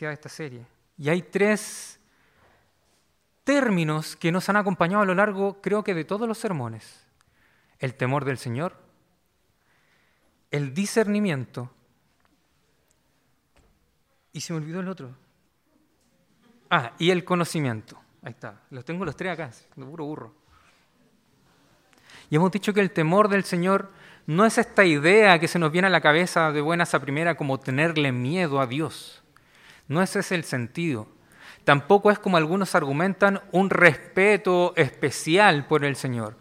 de esta serie. Y hay tres términos que nos han acompañado a lo largo, creo que de todos los sermones. El temor del Señor, el discernimiento, y se me olvidó el otro. Ah, y el conocimiento. Ahí está, los tengo los tres acá, de puro burro. Y hemos dicho que el temor del Señor no es esta idea que se nos viene a la cabeza de buenas a primera como tenerle miedo a Dios. No ese es el sentido. Tampoco es como algunos argumentan un respeto especial por el Señor.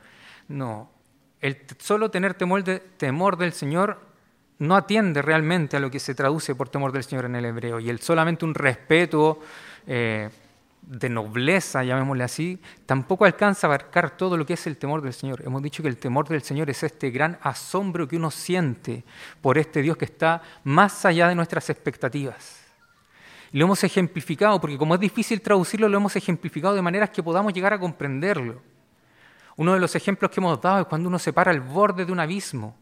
No, el solo tener temor, de, temor del Señor no atiende realmente a lo que se traduce por temor del Señor en el hebreo. Y el solamente un respeto eh, de nobleza, llamémosle así, tampoco alcanza a abarcar todo lo que es el temor del Señor. Hemos dicho que el temor del Señor es este gran asombro que uno siente por este Dios que está más allá de nuestras expectativas. Lo hemos ejemplificado, porque como es difícil traducirlo, lo hemos ejemplificado de maneras que podamos llegar a comprenderlo. Uno de los ejemplos que hemos dado es cuando uno se para al borde de un abismo.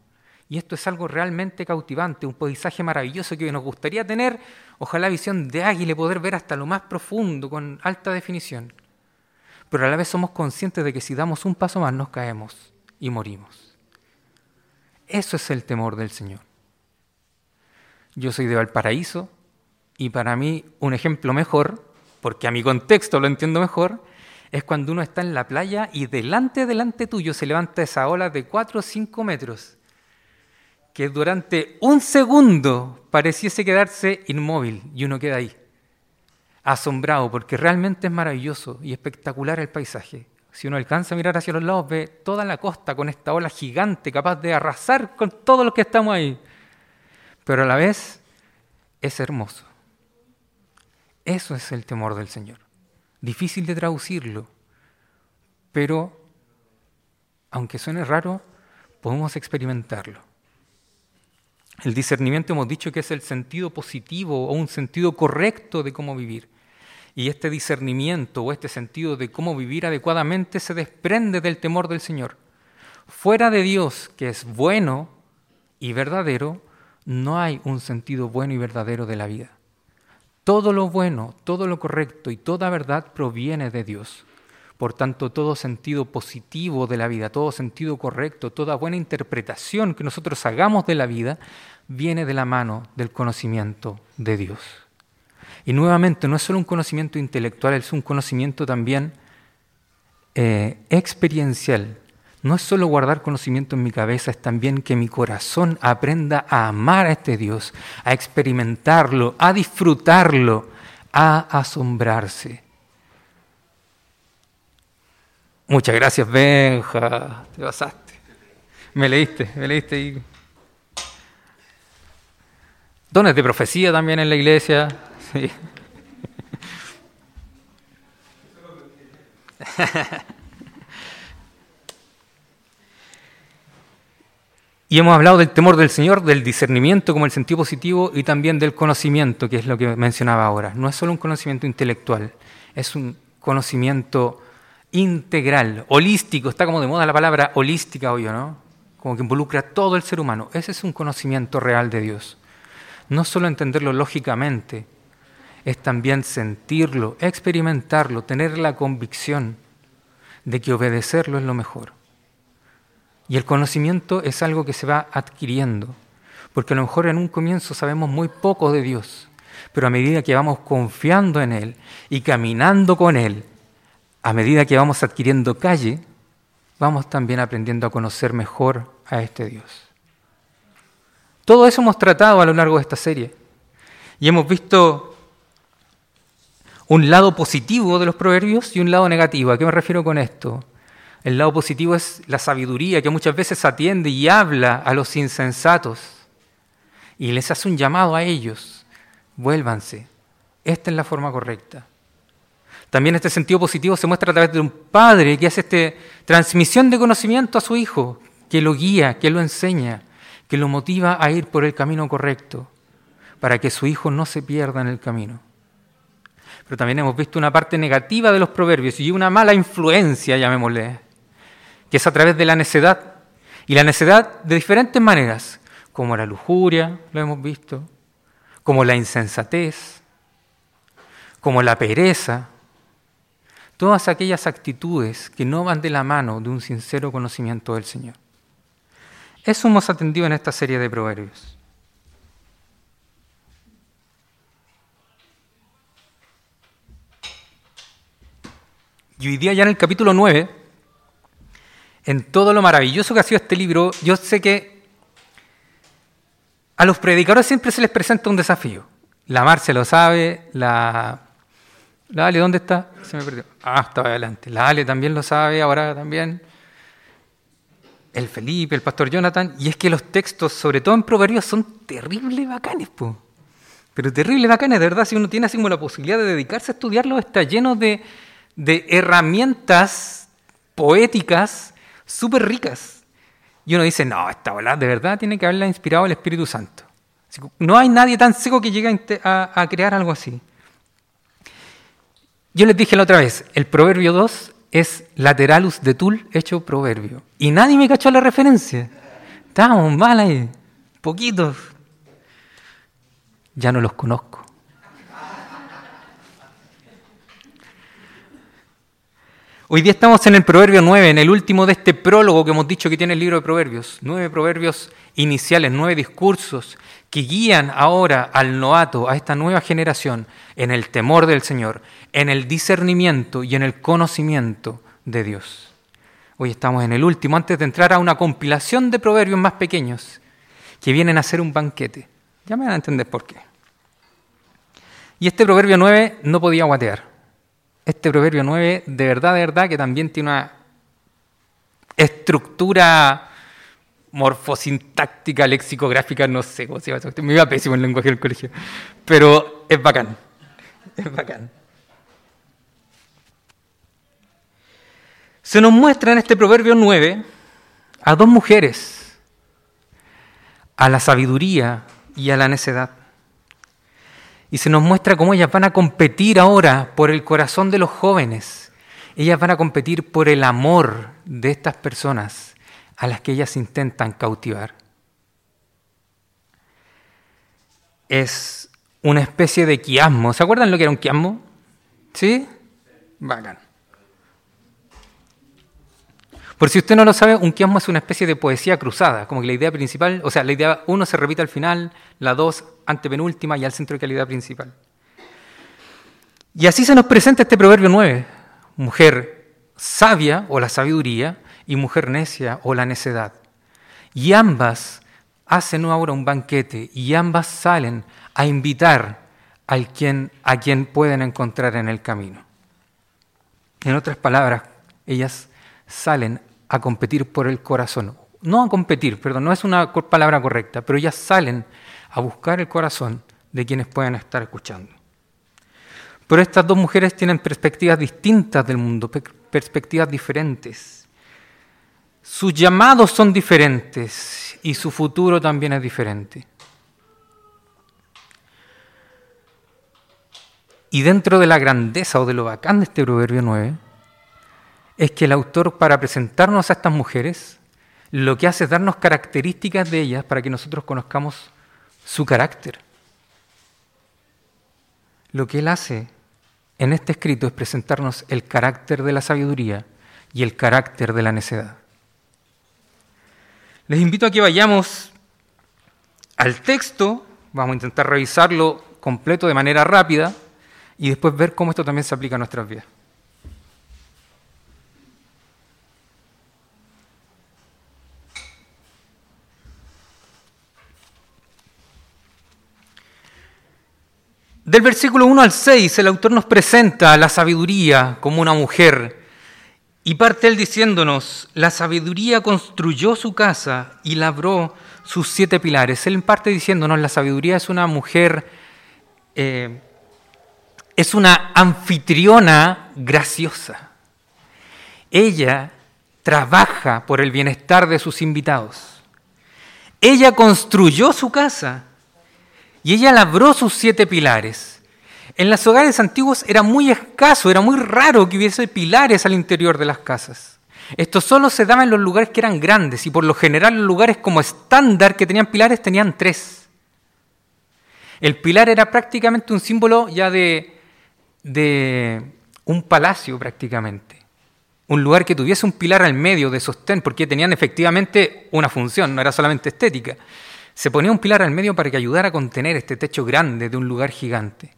Y esto es algo realmente cautivante, un paisaje maravilloso que nos gustaría tener, ojalá visión de águila poder ver hasta lo más profundo, con alta definición. Pero a la vez somos conscientes de que si damos un paso más nos caemos y morimos. Eso es el temor del Señor. Yo soy de Valparaíso y para mí un ejemplo mejor, porque a mi contexto lo entiendo mejor, es cuando uno está en la playa y delante, delante tuyo se levanta esa ola de 4 o 5 metros que durante un segundo pareciese quedarse inmóvil y uno queda ahí, asombrado, porque realmente es maravilloso y espectacular el paisaje. Si uno alcanza a mirar hacia los lados, ve toda la costa con esta ola gigante capaz de arrasar con todos los que estamos ahí. Pero a la vez es hermoso. Eso es el temor del Señor. Difícil de traducirlo, pero aunque suene raro, podemos experimentarlo. El discernimiento hemos dicho que es el sentido positivo o un sentido correcto de cómo vivir. Y este discernimiento o este sentido de cómo vivir adecuadamente se desprende del temor del Señor. Fuera de Dios, que es bueno y verdadero, no hay un sentido bueno y verdadero de la vida. Todo lo bueno, todo lo correcto y toda verdad proviene de Dios. Por tanto, todo sentido positivo de la vida, todo sentido correcto, toda buena interpretación que nosotros hagamos de la vida, viene de la mano del conocimiento de Dios. Y nuevamente, no es solo un conocimiento intelectual, es un conocimiento también eh, experiencial. No es solo guardar conocimiento en mi cabeza, es también que mi corazón aprenda a amar a este Dios, a experimentarlo, a disfrutarlo, a asombrarse. Muchas gracias, Benja. Te pasaste. Me leíste, me leíste. Y... Dones de profecía también en la iglesia. Sí. Y hemos hablado del temor del Señor, del discernimiento como el sentido positivo y también del conocimiento, que es lo que mencionaba ahora. No es solo un conocimiento intelectual, es un conocimiento integral, holístico, está como de moda la palabra holística hoy, ¿no? Como que involucra a todo el ser humano. Ese es un conocimiento real de Dios. No solo entenderlo lógicamente, es también sentirlo, experimentarlo, tener la convicción de que obedecerlo es lo mejor. Y el conocimiento es algo que se va adquiriendo, porque a lo mejor en un comienzo sabemos muy poco de Dios, pero a medida que vamos confiando en Él y caminando con Él, a medida que vamos adquiriendo calle, vamos también aprendiendo a conocer mejor a este Dios. Todo eso hemos tratado a lo largo de esta serie y hemos visto un lado positivo de los proverbios y un lado negativo. ¿A qué me refiero con esto? El lado positivo es la sabiduría que muchas veces atiende y habla a los insensatos y les hace un llamado a ellos. Vuélvanse. Esta es la forma correcta. También este sentido positivo se muestra a través de un padre que hace esta transmisión de conocimiento a su hijo, que lo guía, que lo enseña, que lo motiva a ir por el camino correcto, para que su hijo no se pierda en el camino. Pero también hemos visto una parte negativa de los proverbios y una mala influencia, llamémosle, que es a través de la necedad. Y la necedad de diferentes maneras, como la lujuria, lo hemos visto, como la insensatez, como la pereza, todas aquellas actitudes que no van de la mano de un sincero conocimiento del Señor. Eso hemos atendido en esta serie de proverbios. Y hoy día ya en el capítulo 9, en todo lo maravilloso que ha sido este libro, yo sé que a los predicadores siempre se les presenta un desafío. La Mar se lo sabe, la... La Ale, ¿dónde está? Se me perdió. Ah, estaba adelante. La Ale también lo sabe, ahora también. El Felipe, el pastor Jonathan. Y es que los textos, sobre todo en Proverbios, son terribles bacanes, po. Pero terribles bacanes, de verdad, si uno tiene así como la posibilidad de dedicarse a estudiarlo, está lleno de, de herramientas poéticas súper ricas. Y uno dice, no, esta bola de verdad tiene que haberla inspirado el Espíritu Santo. No hay nadie tan seco que llegue a, a crear algo así. Yo les dije la otra vez, el proverbio 2 es lateralus de tul hecho proverbio. Y nadie me cachó la referencia. Estábamos mal ahí, poquitos. Ya no los conozco. Hoy día estamos en el Proverbio 9, en el último de este prólogo que hemos dicho que tiene el libro de Proverbios. Nueve proverbios iniciales, nueve discursos que guían ahora al novato, a esta nueva generación, en el temor del Señor, en el discernimiento y en el conocimiento de Dios. Hoy estamos en el último, antes de entrar a una compilación de proverbios más pequeños que vienen a ser un banquete. Ya me van a entender por qué. Y este Proverbio 9 no podía guatear este proverbio 9, de verdad, de verdad, que también tiene una estructura morfosintáctica, lexicográfica, no sé cómo se llama. Me iba pésimo el lenguaje del colegio. Pero es bacán. Es bacán. Se nos muestra en este proverbio 9 a dos mujeres, a la sabiduría y a la necedad. Y se nos muestra cómo ellas van a competir ahora por el corazón de los jóvenes. Ellas van a competir por el amor de estas personas a las que ellas intentan cautivar. Es una especie de quiasmo. ¿Se acuerdan lo que era un quiasmo? ¿Sí? Bacán. Por si usted no lo sabe, un quiasmo es una especie de poesía cruzada, como que la idea principal, o sea, la idea uno se repite al final, la dos antepenúltima y al centro de calidad principal. Y así se nos presenta este proverbio 9, mujer sabia o la sabiduría y mujer necia o la necedad. Y ambas hacen ahora un banquete y ambas salen a invitar al quien, a quien pueden encontrar en el camino. En otras palabras, ellas salen a competir por el corazón. No a competir, perdón, no es una palabra correcta, pero ellas salen a buscar el corazón de quienes puedan estar escuchando. Pero estas dos mujeres tienen perspectivas distintas del mundo, perspectivas diferentes. Sus llamados son diferentes y su futuro también es diferente. Y dentro de la grandeza o de lo bacán de este Proverbio 9, es que el autor, para presentarnos a estas mujeres, lo que hace es darnos características de ellas para que nosotros conozcamos su carácter. Lo que él hace en este escrito es presentarnos el carácter de la sabiduría y el carácter de la necedad. Les invito a que vayamos al texto, vamos a intentar revisarlo completo de manera rápida y después ver cómo esto también se aplica a nuestras vidas. Del versículo 1 al 6, el autor nos presenta la sabiduría como una mujer. Y parte él diciéndonos, la sabiduría construyó su casa y labró sus siete pilares. Él parte diciéndonos, la sabiduría es una mujer, eh, es una anfitriona graciosa. Ella trabaja por el bienestar de sus invitados. Ella construyó su casa y ella labró sus siete pilares. En los hogares antiguos era muy escaso, era muy raro que hubiese pilares al interior de las casas. Esto solo se daba en los lugares que eran grandes y por lo general los lugares como estándar que tenían pilares tenían tres. El pilar era prácticamente un símbolo ya de, de un palacio prácticamente. Un lugar que tuviese un pilar al medio de sostén, porque tenían efectivamente una función, no era solamente estética. Se ponía un pilar al medio para que ayudara a contener este techo grande de un lugar gigante.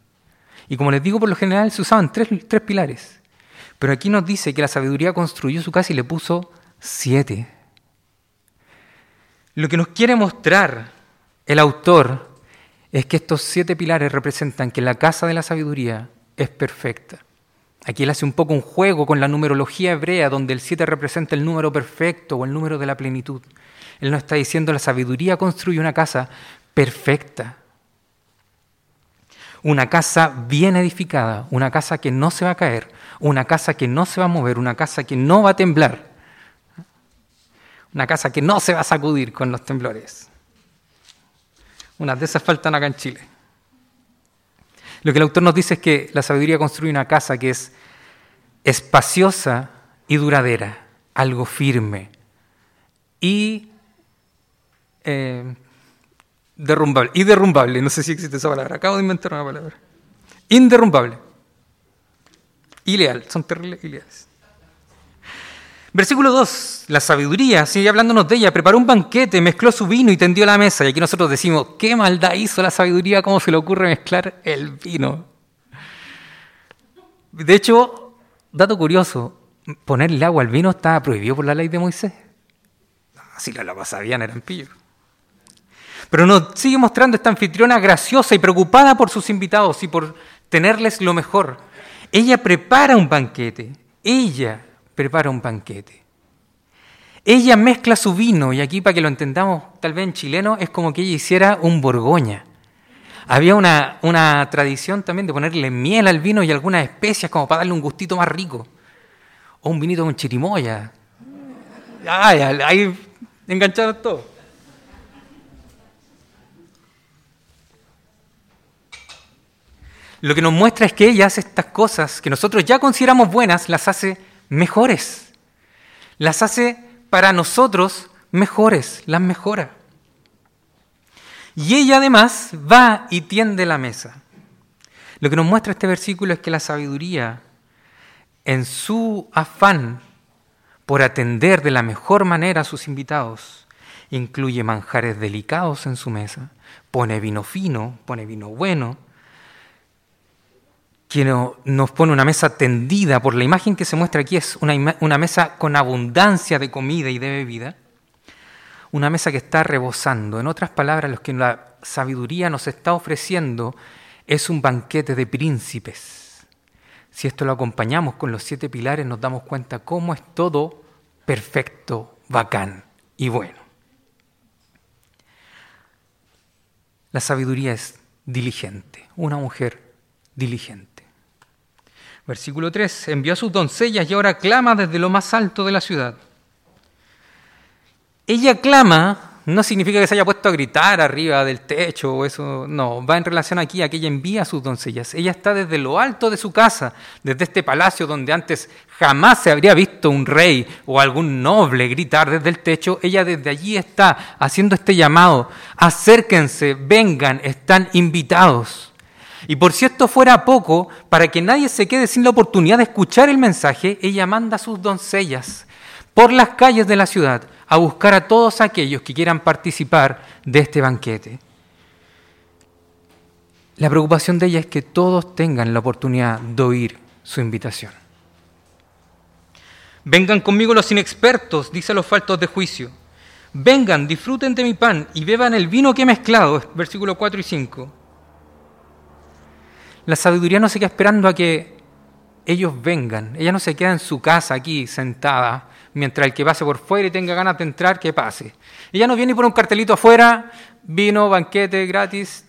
Y como les digo, por lo general se usaban tres, pilares. Pero aquí nos dice que la sabiduría construyó su casa y le puso siete. Lo que nos quiere mostrar el autor es que estos siete pilares representan que la casa de la sabiduría es perfecta. Aquí él hace un poco un juego con la numerología hebrea, donde el siete representa el número perfecto o el número de la plenitud. Él nos está diciendo la sabiduría construye una casa perfecta. Una casa bien edificada, una casa que no se va a caer, una casa que no se va a mover, una casa que no va a temblar, una casa que no se va a sacudir con los temblores. Unas de esas faltan acá en Chile. Lo que el autor nos dice es que la sabiduría construye una casa que es espaciosa y duradera, algo firme y eh, derrumbable. Y derrumbable, no sé si existe esa palabra, acabo de inventar una palabra. Inderrumbable. Ileal, son terribles ileales. Versículo 2, la sabiduría, sigue hablándonos de ella, preparó un banquete, mezcló su vino y tendió la mesa. Y aquí nosotros decimos, ¿qué maldad hizo la sabiduría? ¿Cómo se le ocurre mezclar el vino? De hecho, dato curioso, ponerle agua al vino estaba prohibido por la ley de Moisés. Así la, la sabían, eran pillos. Pero nos sigue mostrando esta anfitriona graciosa y preocupada por sus invitados y por tenerles lo mejor. Ella prepara un banquete. Ella prepara un banquete. Ella mezcla su vino, y aquí para que lo entendamos tal vez en chileno, es como que ella hiciera un borgoña. Había una, una tradición también de ponerle miel al vino y algunas especias como para darle un gustito más rico. O un vinito con chirimoya. Ay, ahí engancharon todo. Lo que nos muestra es que ella hace estas cosas que nosotros ya consideramos buenas, las hace mejores. Las hace para nosotros mejores, las mejora. Y ella además va y tiende la mesa. Lo que nos muestra este versículo es que la sabiduría, en su afán por atender de la mejor manera a sus invitados, incluye manjares delicados en su mesa, pone vino fino, pone vino bueno, que nos pone una mesa tendida, por la imagen que se muestra aquí es una, una, mesa con abundancia de comida y de bebida, una mesa que está rebosando. En otras palabras, lo que la sabiduría nos está ofreciendo es un banquete de príncipes. Si esto lo acompañamos con los siete pilares, nos damos cuenta cómo es todo perfecto, bacán y bueno. La sabiduría es diligente, una mujer diligente. Versículo 3, envió a sus doncellas y ahora clama desde lo más alto de la ciudad. Ella clama no significa que se haya puesto a gritar arriba del techo o eso, no, va en relación aquí a que ella envía a sus doncellas. Ella está desde lo alto de su casa, desde este palacio donde antes jamás se habría visto un rey o algún noble gritar desde el techo. Ella desde allí está haciendo este llamado, acérquense, vengan, están invitados. Y por si esto fuera poco, para que nadie se quede sin la oportunidad de escuchar el mensaje, ella manda a sus doncellas por las calles de la ciudad a buscar a todos aquellos que quieran participar de este banquete. La preocupación de ella es que todos tengan la oportunidad de oír su invitación. Vengan conmigo los inexpertos, dice los faltos de juicio. Vengan, disfruten de mi pan y beban el vino que he mezclado, versículos 4 y 5. La sabiduría no se queda esperando a que ellos vengan. Ella no se queda en su casa aquí sentada mientras el que pase por fuera y tenga ganas de entrar, que pase. Ella no viene por un cartelito afuera, vino, banquete gratis.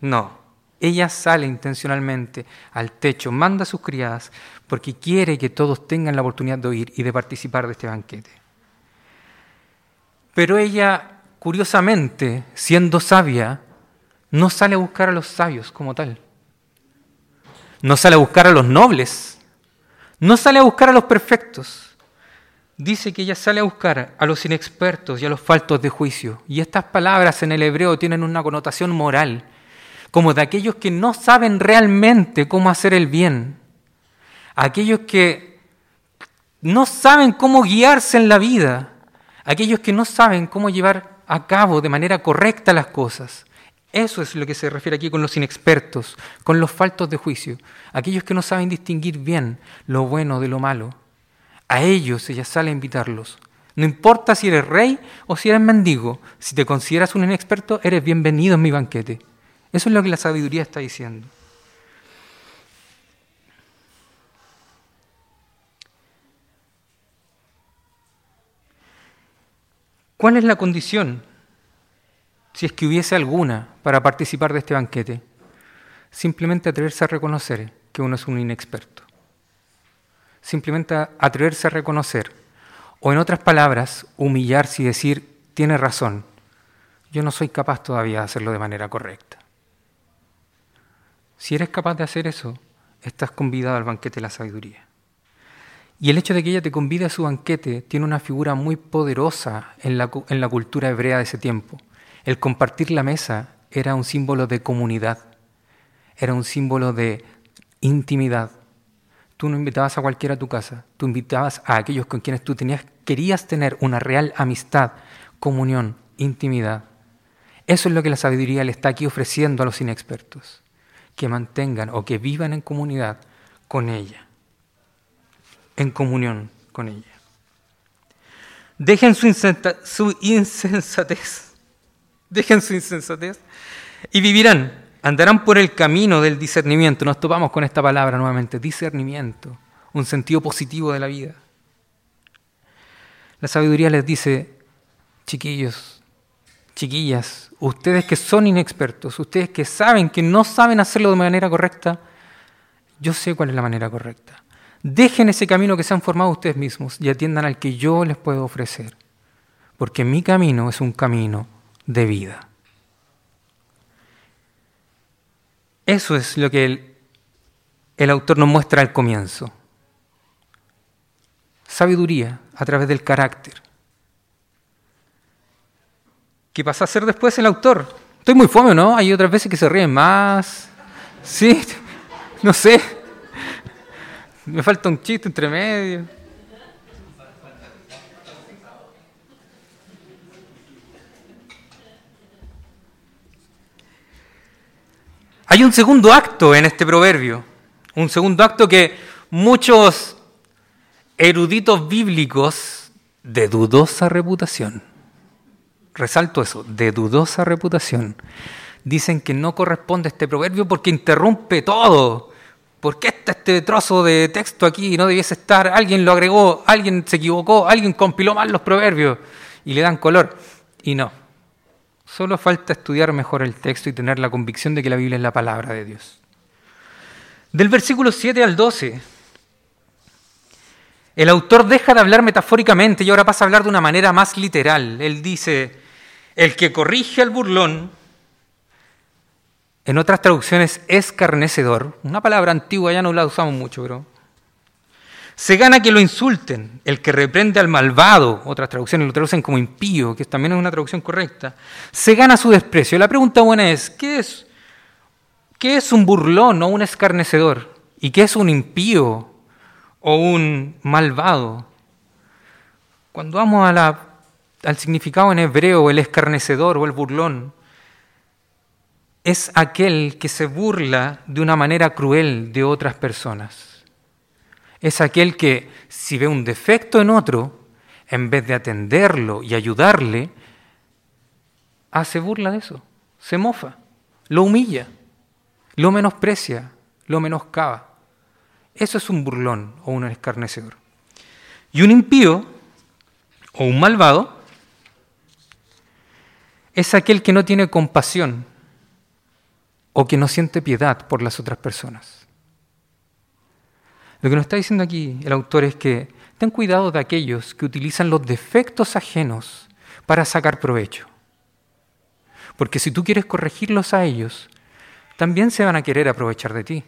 No. Ella sale intencionalmente al techo, manda a sus criadas, porque quiere que todos tengan la oportunidad de oír y de participar de este banquete. Pero ella, curiosamente, siendo sabia, no sale a buscar a los sabios como tal. No sale a buscar a los nobles. No sale a buscar a los perfectos. Dice que ella sale a buscar a los inexpertos y a los faltos de juicio. Y estas palabras en el hebreo tienen una connotación moral. como de aquellos que no saben realmente cómo hacer el bien, aquellos que no saben cómo guiarse en la vida, aquellos que no saben cómo llevar a cabo de manera correcta las cosas. Eso es lo que se refiere aquí con los inexpertos, con los faltos de juicio, aquellos que no saben distinguir bien lo bueno de lo malo. A ellos ella sale a invitarlos. No importa si eres rey o si eres mendigo, si te consideras un inexperto, eres bienvenido en mi banquete. Eso es lo que la sabiduría está diciendo. ¿Cuál es la condición, si es que hubiese alguna, para participar de este banquete? Simplemente atreverse a reconocer que uno es un inexperto. Simplemente atreverse a reconocer, o en otras palabras, humillarse y decir, tiene razón, yo no soy capaz todavía de hacerlo de manera correcta. Si eres capaz de hacer eso, estás convidado al banquete de la sabiduría. Y el hecho de que ella te convide a su banquete tiene una figura muy poderosa en la, en la cultura hebrea de ese tiempo. El compartir la mesa era un símbolo de comunidad, era un símbolo de intimidad. Tú no invitabas a cualquiera a tu casa, tú invitabas a aquellos con quienes tú tenías, querías tener una real amistad, comunión, intimidad. Eso es lo que la sabiduría le está aquí ofreciendo a los inexpertos, que mantengan o que vivan en comunidad con ella en comunión con ella. Dejen su, insensatez, dejen su insensatez y vivirán, andarán por el camino del discernimiento. Nos topamos con esta palabra nuevamente, discernimiento, un sentido positivo de la vida. La sabiduría les dice, chiquillos, chiquillas, ustedes que son inexpertos, ustedes que saben que no saben hacerlo de manera correcta, yo sé cuál es la manera correcta. Dejen ese camino que se han formado ustedes mismos y atiendan al que yo les puedo ofrecer. Porque mi camino es un camino de vida. Eso es lo que el, el autor nos muestra al comienzo. Sabiduría a través del carácter. ¿Qué pasa a ser después el autor? Estoy muy fome, ¿no? Hay otras veces que se ríen más. Sí, no sé. Me falta un chiste entre medio. Hay un segundo acto en este proverbio, un segundo acto que muchos eruditos bíblicos de dudosa reputación, resalto eso, de dudosa reputación, dicen que no corresponde este proverbio porque interrumpe todo, ¿por qué está este trozo de texto aquí? No debiese estar, alguien lo agregó, alguien se equivocó, alguien compiló mal los proverbios y le dan color. Y no, solo falta estudiar mejor el texto y tener la convicción de que la Biblia es la palabra de Dios. Del versículo 7 al 12, el autor deja de hablar metafóricamente y ahora pasa a hablar de una manera más literal. Él dice, el que corrige al burlón en otras traducciones, escarnecedor, una palabra antigua, ya no la usamos mucho, pero... Se gana que lo insulten, el que reprende al malvado, otras traducciones lo traducen como impío, que también es una traducción correcta, se gana su desprecio. La pregunta buena es, ¿qué es, qué es un burlón o un escarnecedor? ¿Y qué es un impío o un malvado? Cuando vamos al significado en hebreo, el escarnecedor o el burlón, es aquel que se burla de una manera cruel de otras personas. Es aquel que si ve un defecto en otro, en vez de atenderlo y ayudarle, hace burla de eso, se mofa, lo humilla, lo menosprecia, lo menoscaba. Eso es un burlón o un escarnecedor. Y un impío o un malvado es aquel que no tiene compasión o que no siente piedad por las otras personas. Lo que nos está diciendo aquí el autor es que ten cuidado de aquellos que utilizan los defectos ajenos para sacar provecho. Porque si tú quieres corregirlos a ellos, también se van a querer aprovechar de ti.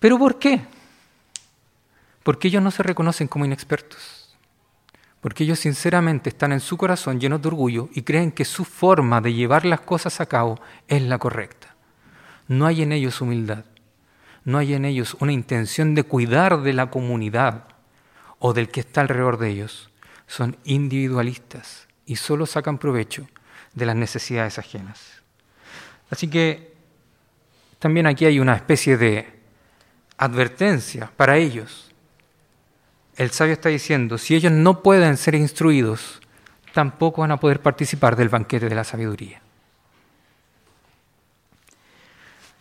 ¿Pero por qué? Porque ellos no se reconocen como inexpertos. porque ellos sinceramente están en su corazón llenos de orgullo y creen que su forma de llevar las cosas a cabo es la correcta. No hay en ellos humildad, no hay en ellos una intención de cuidar de la comunidad o del que está alrededor de ellos. Son individualistas y solo sacan provecho de las necesidades ajenas. Así que también aquí hay una especie de advertencia para ellos el sabio está diciendo, si ellos no pueden ser instruidos, tampoco van a poder participar del banquete de la sabiduría.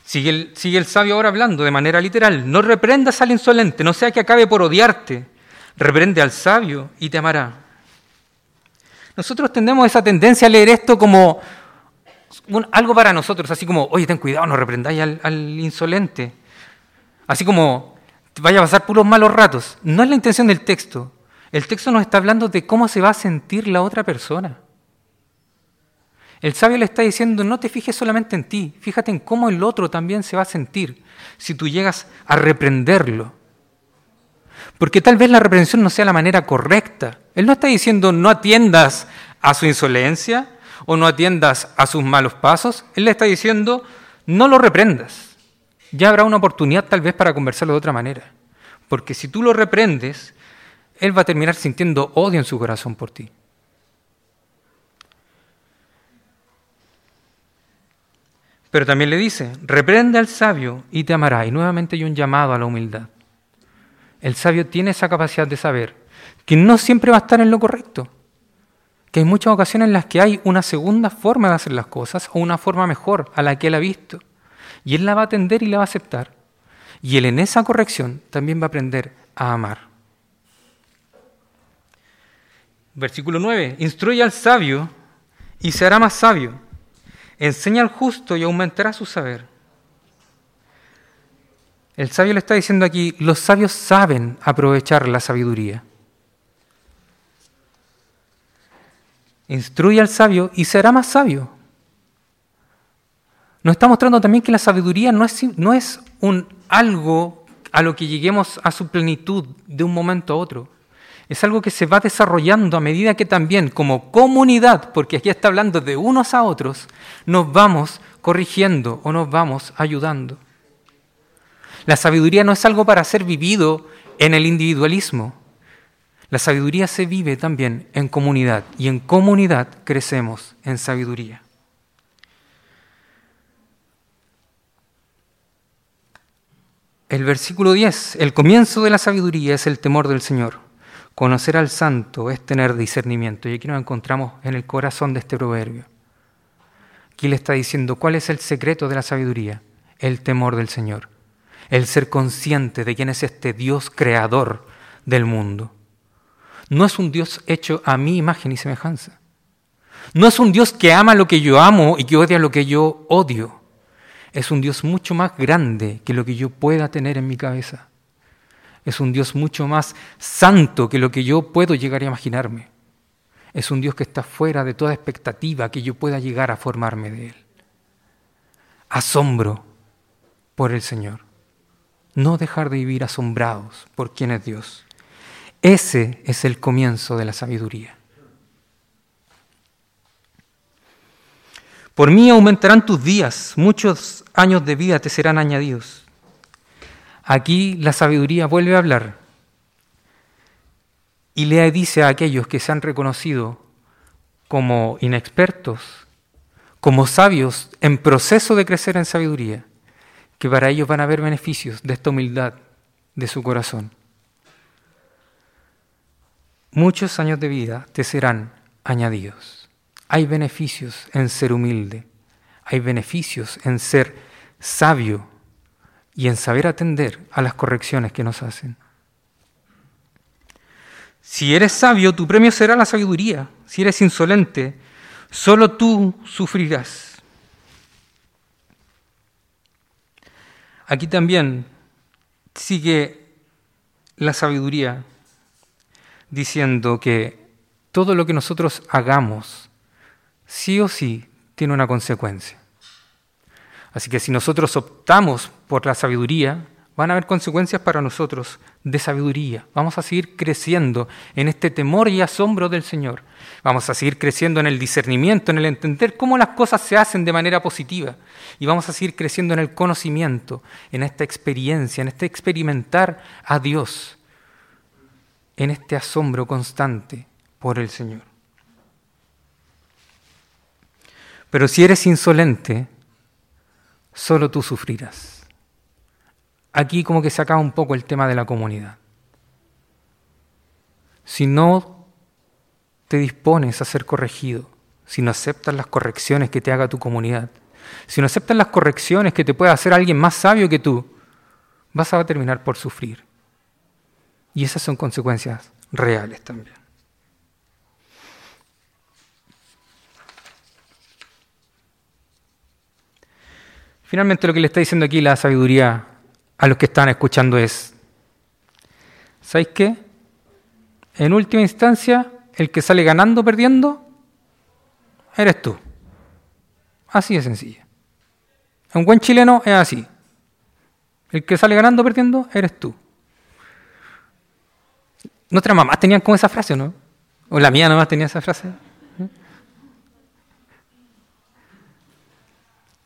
Sigue el, sabio ahora hablando de manera literal, no reprendas al insolente, no sea que acabe por odiarte, reprende al sabio y te amará. Nosotros tenemos esa tendencia a leer esto como algo para nosotros, así como, oye, ten cuidado, no reprendáis al insolente. Así como, vaya a pasar puros malos ratos. No es la intención del texto. El texto nos está hablando de cómo se va a sentir la otra persona. El sabio le está diciendo, no te fijes solamente en ti, fíjate en cómo el otro también se va a sentir si tú llegas a reprenderlo. Porque tal vez la reprensión no sea la manera correcta. Él no está diciendo no atiendas a su insolencia o no atiendas a sus malos pasos. Él le está diciendo no lo reprendas ya habrá una oportunidad tal vez para conversarlo de otra manera. Porque si tú lo reprendes, él va a terminar sintiendo odio en su corazón por ti. Pero también le dice, reprende al sabio y te amará. Y nuevamente hay un llamado a la humildad. El sabio tiene esa capacidad de saber que no siempre va a estar en lo correcto, que hay muchas ocasiones en las que hay una segunda forma de hacer las cosas o una forma mejor a la que él ha visto. Y Él la va a atender y la va a aceptar. Y Él en esa corrección también va a aprender a amar. Versículo 9. Instruye al sabio y se hará más sabio. Enseña al justo y aumentará su saber. El sabio le está diciendo aquí, los sabios saben aprovechar la sabiduría. Instruye al sabio y será más sabio. Nos está mostrando también que la sabiduría no es, no es un algo a lo que lleguemos a su plenitud de un momento a otro. Es algo que se va desarrollando a medida que también como comunidad, porque aquí está hablando de unos a otros, nos vamos corrigiendo o nos vamos ayudando. La sabiduría no es algo para ser vivido en el individualismo. La sabiduría se vive también en comunidad y en comunidad crecemos en sabiduría. El versículo 10, el comienzo de la sabiduría es el temor del Señor. Conocer al santo es tener discernimiento. Y aquí nos encontramos en el corazón de este proverbio. Aquí le está diciendo cuál es el secreto de la sabiduría. El temor del Señor. El ser consciente de quién es este Dios creador del mundo. No es un Dios hecho a mi imagen y semejanza. No es un Dios que ama lo que yo amo y que odia lo que yo odio es un Dios mucho más grande que lo que yo pueda tener en mi cabeza. Es un Dios mucho más santo que lo que yo puedo llegar a imaginarme. Es un Dios que está fuera de toda expectativa que yo pueda llegar a formarme de Él. Asombro por el Señor. No dejar de vivir asombrados por quién es Dios. Ese es el comienzo de la sabiduría. Por mí aumentarán tus días, muchos años de vida te serán añadidos. Aquí la sabiduría vuelve a hablar y le dice a aquellos que se han reconocido como inexpertos, como sabios en proceso de crecer en sabiduría, que para ellos van a haber beneficios de esta humildad de su corazón. Muchos años de vida te serán añadidos. Hay beneficios en ser humilde, hay beneficios en ser sabio y en saber atender a las correcciones que nos hacen. Si eres sabio, tu premio será la sabiduría. Si eres insolente, solo tú sufrirás. Aquí también sigue la sabiduría diciendo que todo lo que nosotros hagamos sí o sí tiene una consecuencia. Así que si nosotros optamos por la sabiduría, van a haber consecuencias para nosotros de sabiduría. Vamos a seguir creciendo en este temor y asombro del Señor. Vamos a seguir creciendo en el discernimiento, en el entender cómo las cosas se hacen de manera positiva. Y vamos a seguir creciendo en el conocimiento, en esta experiencia, en este experimentar a Dios, en este asombro constante por el Señor. Pero si eres insolente, solo tú sufrirás aquí como que se acaba un poco el tema de la comunidad. Si no te dispones a ser corregido, si no aceptas las correcciones que te haga tu comunidad, si no aceptas las correcciones que te pueda hacer alguien más sabio que tú, vas a terminar por sufrir. Y esas son consecuencias reales también. Finalmente lo que le está diciendo aquí la sabiduría a los que están escuchando es, ¿sabéis qué? En última instancia, el que sale ganando, perdiendo, eres tú. Así de sencillo. Un buen chileno es así. El que sale ganando, perdiendo, eres tú. Nuestras mamás tenían como esa frase, ¿no? O la mía nomás tenía esa frase.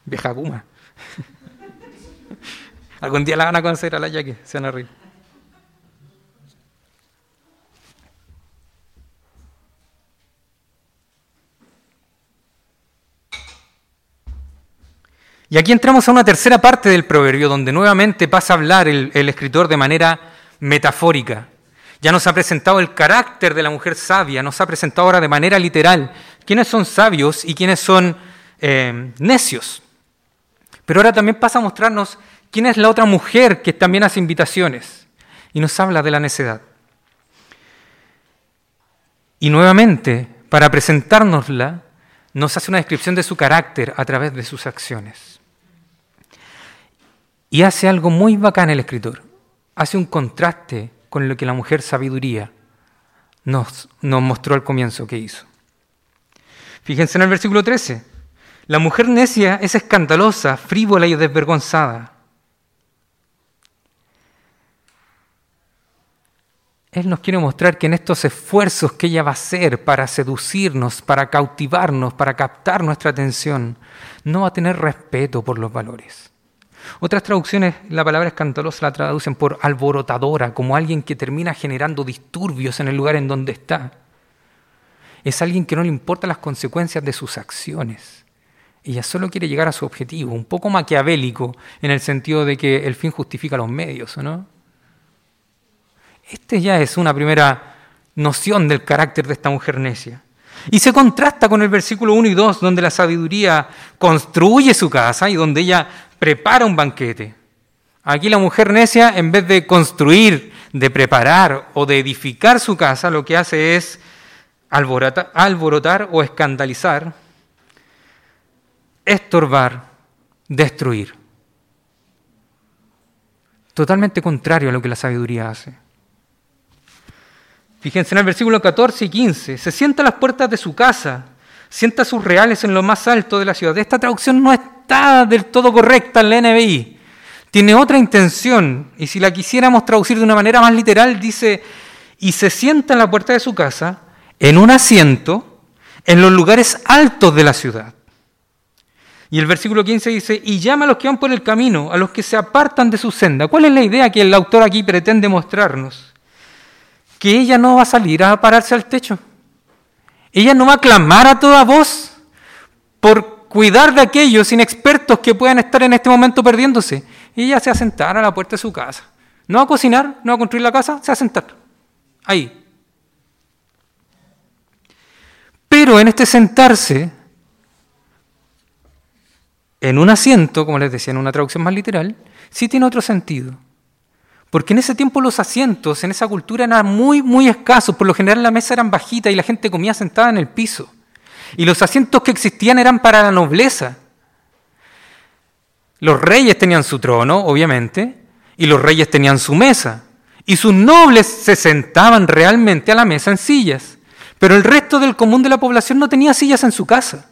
Vieja Puma. Algún día la van a conocer a la Jackie, se van a reír. Y aquí entramos a una tercera parte del proverbio, donde nuevamente pasa a hablar el, el, escritor de manera metafórica. Ya nos ha presentado el carácter de la mujer sabia, nos ha presentado ahora de manera literal quiénes son sabios y quiénes son eh, necios. Pero ahora también pasa a mostrarnos ¿Quién es la otra mujer que también hace invitaciones? Y nos habla de la necedad. Y nuevamente, para presentárnosla, nos hace una descripción de su carácter a través de sus acciones. Y hace algo muy bacán el escritor. Hace un contraste con lo que la mujer sabiduría nos, nos mostró al comienzo que hizo. Fíjense en el versículo 13. La mujer necia es escandalosa, frívola y desvergonzada. Él nos quiere mostrar que en estos esfuerzos que ella va a hacer para seducirnos, para cautivarnos, para captar nuestra atención, no va a tener respeto por los valores. Otras traducciones, la palabra escandalosa la traducen por alborotadora, como alguien que termina generando disturbios en el lugar en donde está. Es alguien que no le importan las consecuencias de sus acciones. Ella solo quiere llegar a su objetivo, un poco maquiavélico en el sentido de que el fin justifica los medios, ¿no? Este ya es una primera noción del carácter de esta mujer necia. Y se contrasta con el versículo 1 y 2, donde la sabiduría construye su casa y donde ella prepara un banquete. Aquí la mujer necia, en vez de construir, de preparar o de edificar su casa, lo que hace es alborotar, alborotar o escandalizar, estorbar, destruir. Totalmente contrario a lo que la sabiduría hace. Fíjense en el versículo 14 y 15. Se sienta a las puertas de su casa, sienta sus reales en lo más alto de la ciudad. Esta traducción no está del todo correcta en la NBI. Tiene otra intención. Y si la quisiéramos traducir de una manera más literal, dice, y se sienta en la puerta de su casa, en un asiento, en los lugares altos de la ciudad. Y el versículo 15 dice, y llama a los que van por el camino, a los que se apartan de su senda. ¿Cuál es la idea que el autor aquí pretende mostrarnos? Que ella no va a salir a pararse al techo. Ella no va a clamar a toda voz por cuidar de aquellos inexpertos que puedan estar en este momento perdiéndose. Ella se va a sentar a la puerta de su casa. No va a cocinar, no va a construir la casa, se va a sentar. Ahí. Pero en este sentarse, en un asiento, como les decía en una traducción más literal, sí tiene otro sentido. Porque en ese tiempo los asientos en esa cultura eran muy, muy escasos. Por lo general la mesa eran bajitas y la gente comía sentada en el piso. Y los asientos que existían eran para la nobleza. Los reyes tenían su trono, obviamente, y los reyes tenían su mesa. Y sus nobles se sentaban realmente a la mesa en sillas. Pero el resto del común de la población no tenía sillas en su casa.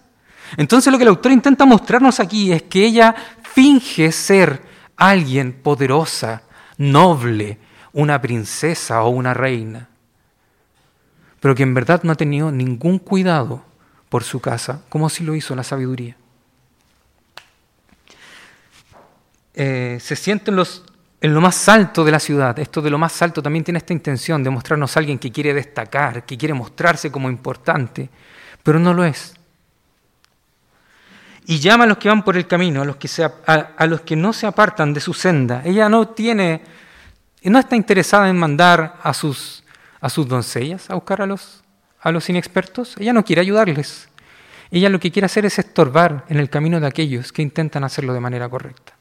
Entonces lo que el autor intenta mostrarnos aquí es que ella finge ser alguien poderosa, noble, una princesa o una reina, pero que en verdad no ha tenido ningún cuidado por su casa, como si lo hizo la sabiduría. Eh, se siente en, los, en lo más alto de la ciudad. Esto de lo más alto también tiene esta intención de mostrarnos a alguien que quiere destacar, que quiere mostrarse como importante, pero no lo es. Y llama a los que van por el camino, a los que, a los que no se apartan de su senda. Ella no tiene, no está interesada en mandar a sus, a sus doncellas a buscar a los, a los inexpertos. Ella no quiere ayudarles. Ella lo que quiere hacer es estorbar en el camino de aquellos que intentan hacerlo de manera correcta.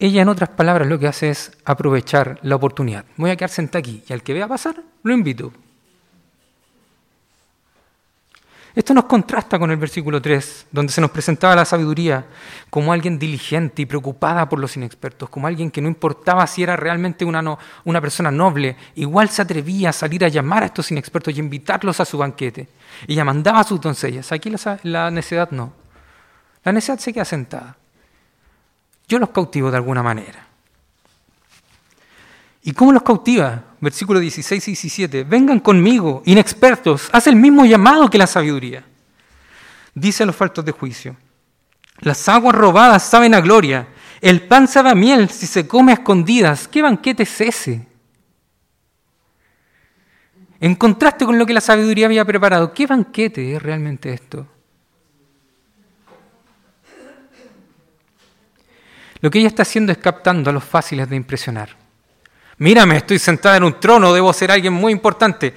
Ella, en otras palabras, lo que hace es aprovechar la oportunidad. voy a quedar sentada aquí y al que vea pasar, lo invito. Esto nos contrasta con el versículo 3, donde se nos presentaba la sabiduría como alguien diligente y preocupada por los inexpertos, como alguien que no importaba si era realmente una, una persona noble, igual se atrevía a salir a llamar a estos inexpertos y invitarlos a su banquete. Ella mandaba a sus doncellas. Aquí la, la necedad no. La necedad se queda sentada yo los cautivo de alguna manera. ¿Y cómo los cautiva? Versículo 16 y 17. Vengan conmigo, inexpertos, haz el mismo llamado que la sabiduría. Dice a los faltos de juicio. Las aguas robadas saben a gloria. El pan sabe a miel si se come a escondidas. ¿Qué banquete es ese? En contraste con lo que la sabiduría había preparado, ¿qué banquete es realmente esto? Lo que ella está haciendo es captando a los fáciles de impresionar. Mírame, estoy sentada en un trono, debo ser alguien muy importante.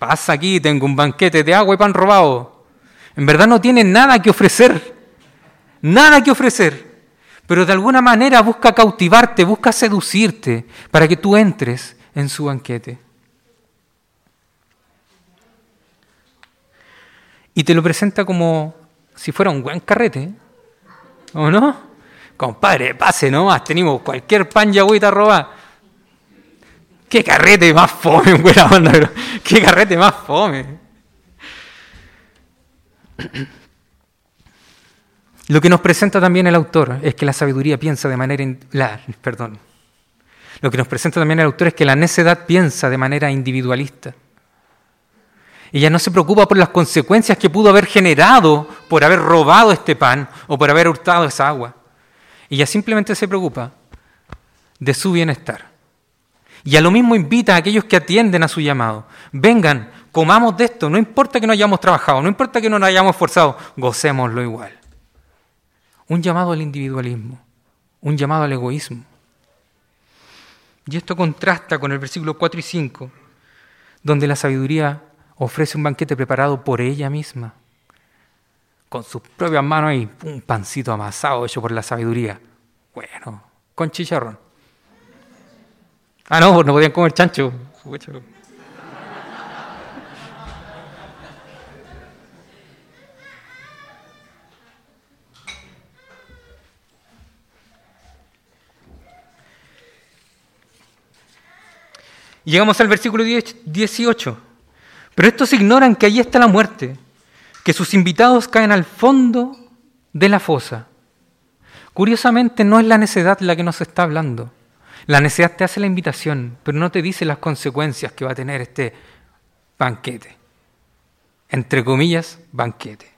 Pasa aquí, tengo un banquete de agua y pan robado. En verdad no tiene nada que ofrecer. Nada que ofrecer. Pero de alguna manera busca cautivarte, busca seducirte para que tú entres en su banquete. Y te lo presenta como si fuera un buen carrete. ¿O no? Compadre, pase nomás, tenemos cualquier pan y agüita robada. Qué carrete más fome, buena onda, Qué carrete más fome. Lo que nos presenta también el autor es que la sabiduría piensa de manera... La, perdón. Lo que nos presenta también el autor es que la necedad piensa de manera individualista. Ella no se preocupa por las consecuencias que pudo haber generado por haber robado este pan o por haber hurtado esa agua. Ella simplemente se preocupa de su bienestar. Y a lo mismo invita a aquellos que atienden a su llamado. Vengan, comamos de esto, no importa que no hayamos trabajado, no importa que no nos hayamos esforzado, gocémoslo igual. Un llamado al individualismo, un llamado al egoísmo. Y esto contrasta con el versículo 4 y 5, donde la sabiduría ofrece un banquete preparado por ella misma con sus propias manos y un pancito amasado hecho por la sabiduría. Bueno, con chicharrón. Ah, no, pues no podían comer chancho. llegamos al versículo 18. Pero estos ignoran que allí está la muerte que sus invitados caen al fondo de la fosa. Curiosamente no es la necedad la que nos está hablando. La necedad te hace la invitación, pero no te dice las consecuencias que va a tener este banquete. Entre comillas, banquete.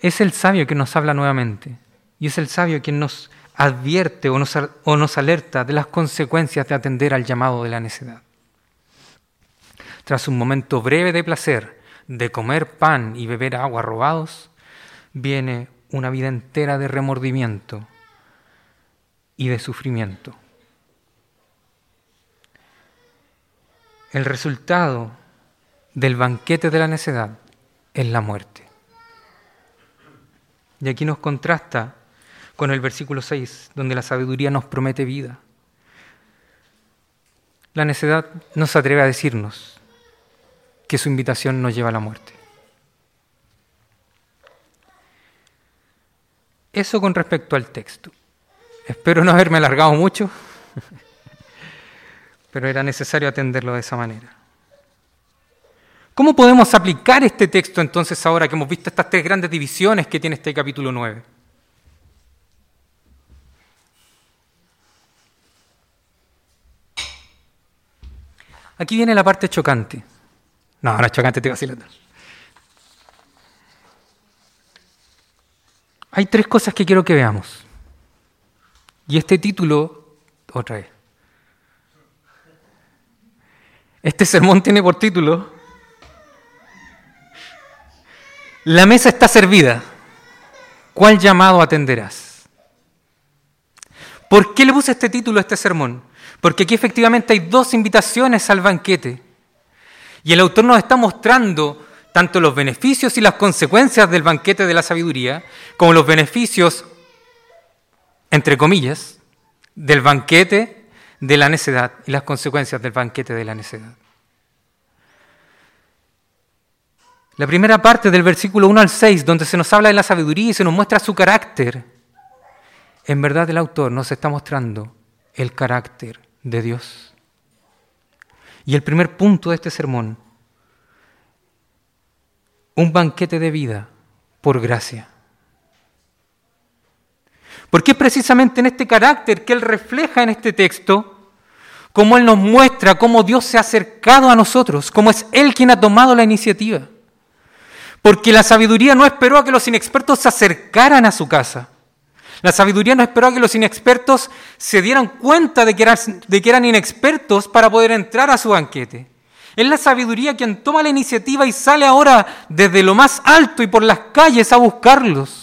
Es el sabio que nos habla nuevamente y es el sabio quien nos advierte o nos, o nos alerta de las consecuencias de atender al llamado de la necedad. Tras un momento breve de placer, de comer pan y beber agua robados, viene una vida entera de remordimiento y de sufrimiento. El resultado del banquete de la necedad es la muerte. Y aquí nos contrasta con el versículo 6, donde la sabiduría nos promete vida. La necedad no se atreve a decirnos, que su invitación nos lleva a la muerte. Eso con respecto al texto. Espero no haberme alargado mucho, pero era necesario atenderlo de esa manera. ¿Cómo podemos aplicar este texto entonces ahora que hemos visto estas tres grandes divisiones que tiene este capítulo 9? Aquí viene la parte chocante. No, no es chocante, te vacilando. Hay tres cosas que quiero que veamos. Y este título, otra vez. Este sermón tiene por título La mesa está servida. ¿Cuál llamado atenderás? ¿Por qué le puse este título a este sermón? Porque aquí efectivamente hay dos invitaciones al banquete. Y el autor nos está mostrando tanto los beneficios y las consecuencias del banquete de la sabiduría, como los beneficios, entre comillas, del banquete de la necedad y las consecuencias del banquete de la necedad. La primera parte del versículo 1 al 6, donde se nos habla de la sabiduría y se nos muestra su carácter, en verdad el autor nos está mostrando el carácter de Dios. Y el primer punto de este sermón un banquete de vida por gracia. Porque es precisamente en este carácter que Él refleja en este texto, cómo Él nos muestra cómo Dios se ha acercado a nosotros, cómo es Él quien ha tomado la iniciativa. Porque la sabiduría no esperó a que los inexpertos se acercaran a su casa. La sabiduría no esperó a que los inexpertos se dieran cuenta de que eran, de que eran inexpertos para poder entrar a su banquete. Es la sabiduría quien toma la iniciativa y sale ahora desde lo más alto y por las calles a buscarlos.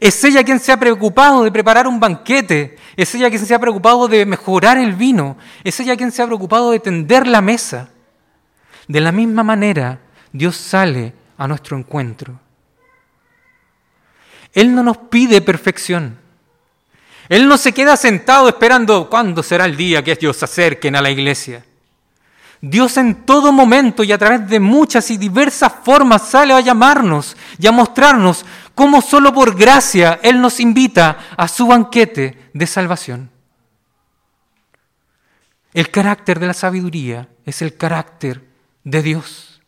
Es ella quien se ha preocupado de preparar un banquete. Es ella quien se ha preocupado de mejorar el vino. Es ella quien se ha preocupado de tender la mesa. De la misma manera, Dios sale a nuestro encuentro. Él no nos pide perfección. Él no se queda sentado esperando cuándo será el día que ellos se acerquen a la iglesia. Dios en todo momento y a través de muchas y diversas formas sale a llamarnos y a mostrarnos cómo solo por gracia Él nos invita a su banquete de salvación. El carácter de la sabiduría es el carácter de Dios.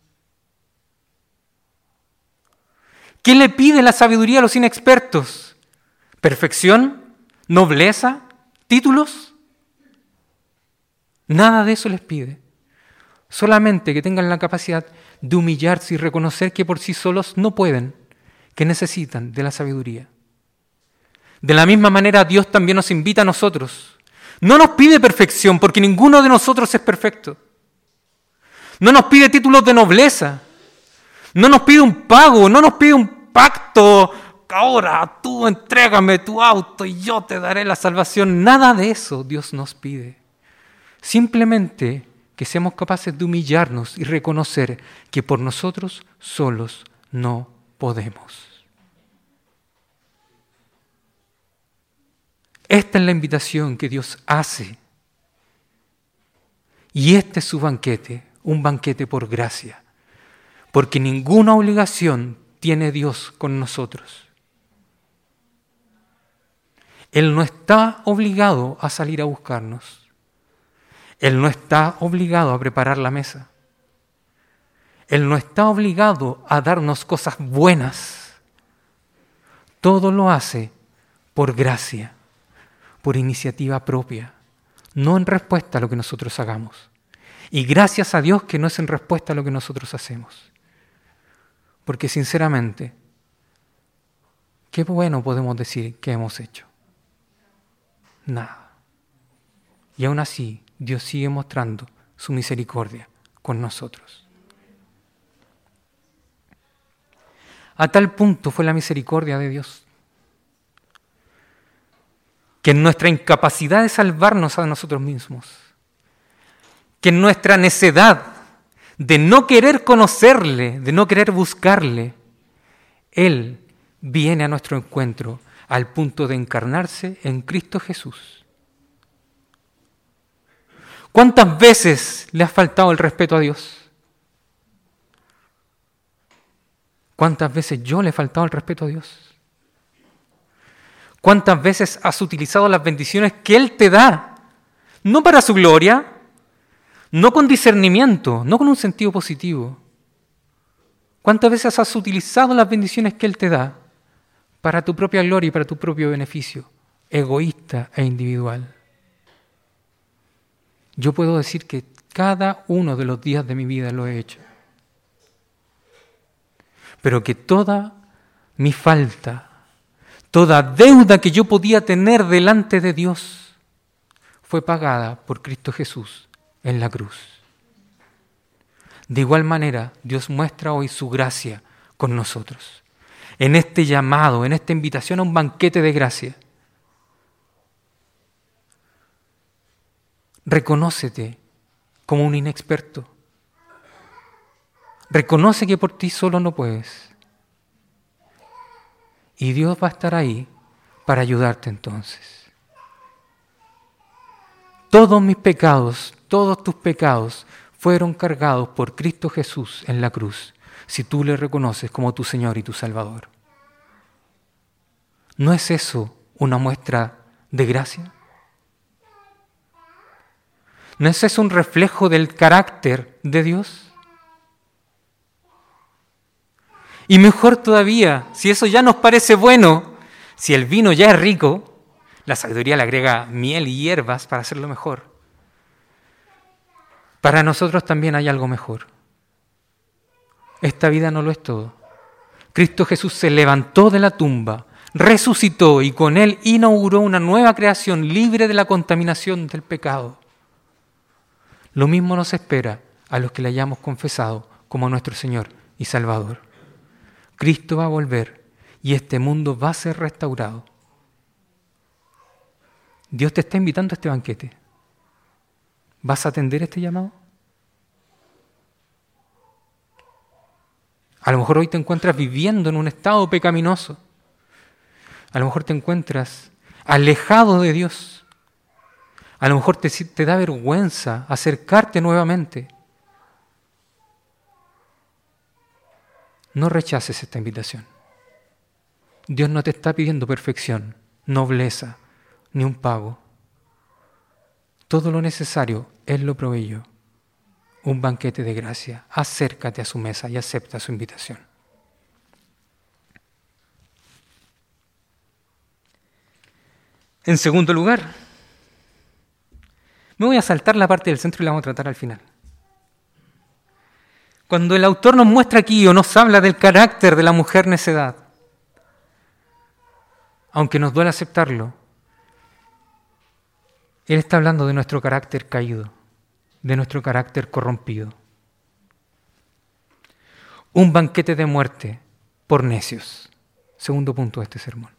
¿Qué le pide la sabiduría a los inexpertos? ¿Perfección? ¿Nobleza? ¿Títulos? Nada de eso les pide. Solamente que tengan la capacidad de humillarse y reconocer que por sí solos no pueden, que necesitan de la sabiduría. De la misma manera Dios también nos invita a nosotros. No nos pide perfección porque ninguno de nosotros es perfecto. No nos pide títulos de nobleza. No nos pide un pago, no nos pide un pacto. Ahora tú entrégame tu auto y yo te daré la salvación. Nada de eso Dios nos pide. Simplemente que seamos capaces de humillarnos y reconocer que por nosotros solos no podemos. Esta es la invitación que Dios hace. Y este es su banquete, un banquete por gracia, porque ninguna obligación tiene Dios con nosotros. Él no está obligado a salir a buscarnos. Él no está obligado a preparar la mesa. Él no está obligado a darnos cosas buenas. Todo lo hace por gracia, por iniciativa propia, no en respuesta a lo que nosotros hagamos. Y gracias a Dios que no es en respuesta a lo que nosotros hacemos. Porque sinceramente, ¿qué bueno podemos decir que hemos hecho? Nada. Y aún así, Dios sigue mostrando su misericordia con nosotros. A tal punto fue la misericordia de Dios que en nuestra incapacidad de salvarnos a nosotros mismos, que en nuestra necedad de no querer conocerle, de no querer buscarle, Él viene a nuestro encuentro al punto de encarnarse en Cristo Jesús ¿Cuántas veces le has faltado el respeto a Dios? ¿Cuántas veces yo le he faltado el respeto a Dios? ¿Cuántas veces has utilizado las bendiciones que Él te da? No para su gloria, no con discernimiento, no con un sentido positivo. ¿Cuántas veces has utilizado las bendiciones que Él te da para tu propia gloria y para tu propio beneficio, egoísta e individual? Yo puedo decir que Cada uno de los días de mi vida lo he hecho. Pero que toda mi falta, toda deuda que yo podía tener delante de Dios, fue pagada por Cristo Jesús en la cruz. De igual manera, Dios muestra hoy su gracia con nosotros, en este llamado, en esta invitación a un banquete de gracia. Reconócete como un inexperto. Reconoce que por ti solo no puedes. Y Dios va a estar ahí para ayudarte entonces. Todos mis pecados, todos tus pecados fueron cargados por Cristo Jesús en la cruz, si tú le reconoces como tu Señor y tu Salvador. ¿No es eso una muestra de gracia? ¿No es eso un reflejo del carácter de Dios? Y mejor todavía, si eso ya nos parece bueno, si el vino ya es rico, la sabiduría le agrega miel y hierbas para hacerlo mejor. Para nosotros también hay algo mejor. Esta vida no lo es todo. Cristo Jesús se levantó de la tumba, resucitó y con él inauguró una nueva creación libre de la contaminación del pecado. Lo mismo nos espera a los que le hayamos confesado como nuestro Señor y Salvador. Cristo va a volver y este mundo va a ser restaurado. Dios te está invitando a este banquete. ¿Vas a atender este llamado? A lo mejor hoy te encuentras viviendo en un estado pecaminoso. A lo mejor te encuentras alejado de Dios. A lo mejor te, te da vergüenza acercarte nuevamente. No rechaces esta invitación. Dios no te está pidiendo perfección, nobleza, ni un pago. Todo lo necesario Él lo proveyó. Un banquete de gracia. Acércate a su mesa y acepta su invitación. En segundo lugar, me voy a saltar la parte del centro y la vamos a tratar al final. Cuando el autor nos muestra aquí o nos habla del carácter de la mujer necedad, aunque nos duele aceptarlo, él está hablando de nuestro carácter caído, de nuestro carácter corrompido. Un banquete de muerte por necios. Segundo punto de este sermón.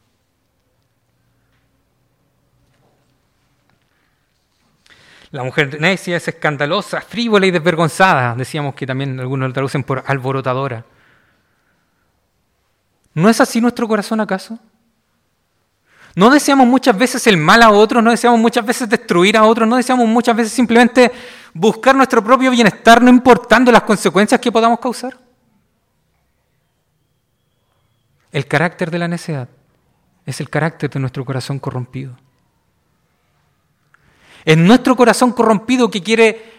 La mujer necia es escandalosa, frívola y desvergonzada. Decíamos que también algunos lo traducen por alborotadora. ¿No es así nuestro corazón acaso? ¿No deseamos muchas veces el mal a otros? ¿No deseamos muchas veces destruir a otros? ¿No deseamos muchas veces simplemente buscar nuestro propio bienestar no importando las consecuencias que podamos causar? El carácter de la necedad es el carácter de nuestro corazón corrompido. Es nuestro corazón corrompido que quiere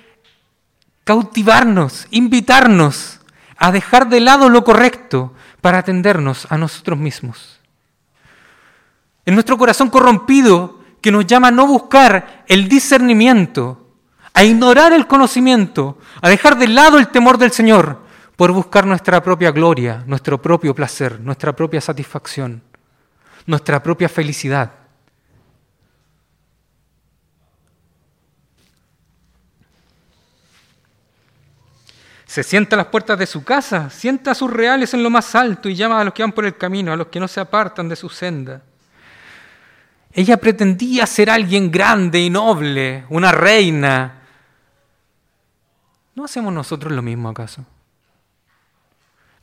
cautivarnos, invitarnos a dejar de lado lo correcto para atendernos a nosotros mismos. Es nuestro corazón corrompido que nos llama a no buscar el discernimiento, a ignorar el conocimiento, a dejar de lado el temor del Señor por buscar nuestra propia gloria, nuestro propio placer, nuestra propia satisfacción, nuestra propia felicidad. Se sienta a las puertas de su casa, sienta a sus reales en lo más alto y llama a los que van por el camino, a los que no se apartan de su senda. Ella pretendía ser alguien grande y noble, una reina. ¿No hacemos nosotros lo mismo acaso?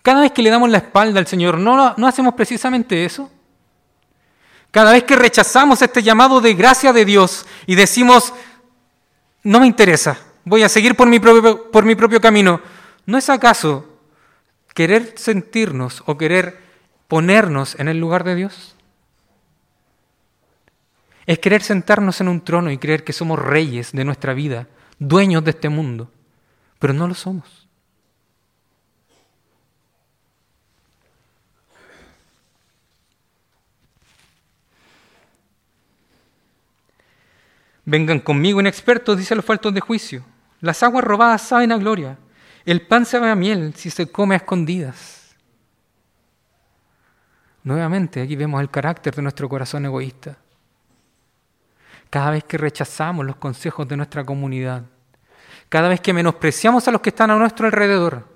Cada vez que le damos la espalda al Señor, ¿no, ¿no hacemos precisamente eso? Cada vez que rechazamos este llamado de gracia de Dios y decimos, no me interesa, voy a seguir por mi propio, por mi propio camino, ¿No es acaso querer sentirnos o querer ponernos en el lugar de Dios? Es querer sentarnos en un trono y creer que somos reyes de nuestra vida, dueños de este mundo, pero no lo somos. Vengan conmigo inexpertos, dice los faltos de juicio Las aguas robadas saben a gloria. El pan sabe a miel si se come a escondidas. Nuevamente, aquí vemos el carácter de nuestro corazón egoísta. Cada vez que rechazamos los consejos de nuestra comunidad, cada vez que menospreciamos a los que están a nuestro alrededor,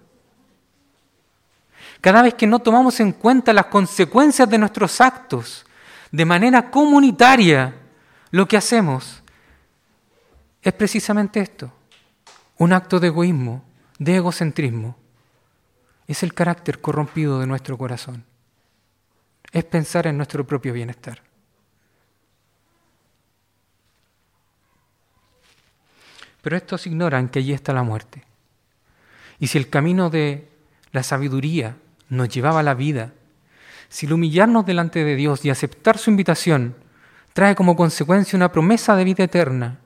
cada vez que no tomamos en cuenta las consecuencias de nuestros actos de manera comunitaria, lo que hacemos es precisamente esto, un acto de egoísmo, de egocentrismo. Es el carácter corrompido de nuestro corazón. Es pensar en nuestro propio bienestar. Pero estos ignoran que allí está la muerte. Y si el camino de la sabiduría nos llevaba a la vida, si el humillarnos delante de Dios y aceptar su invitación trae como consecuencia una promesa de vida eterna,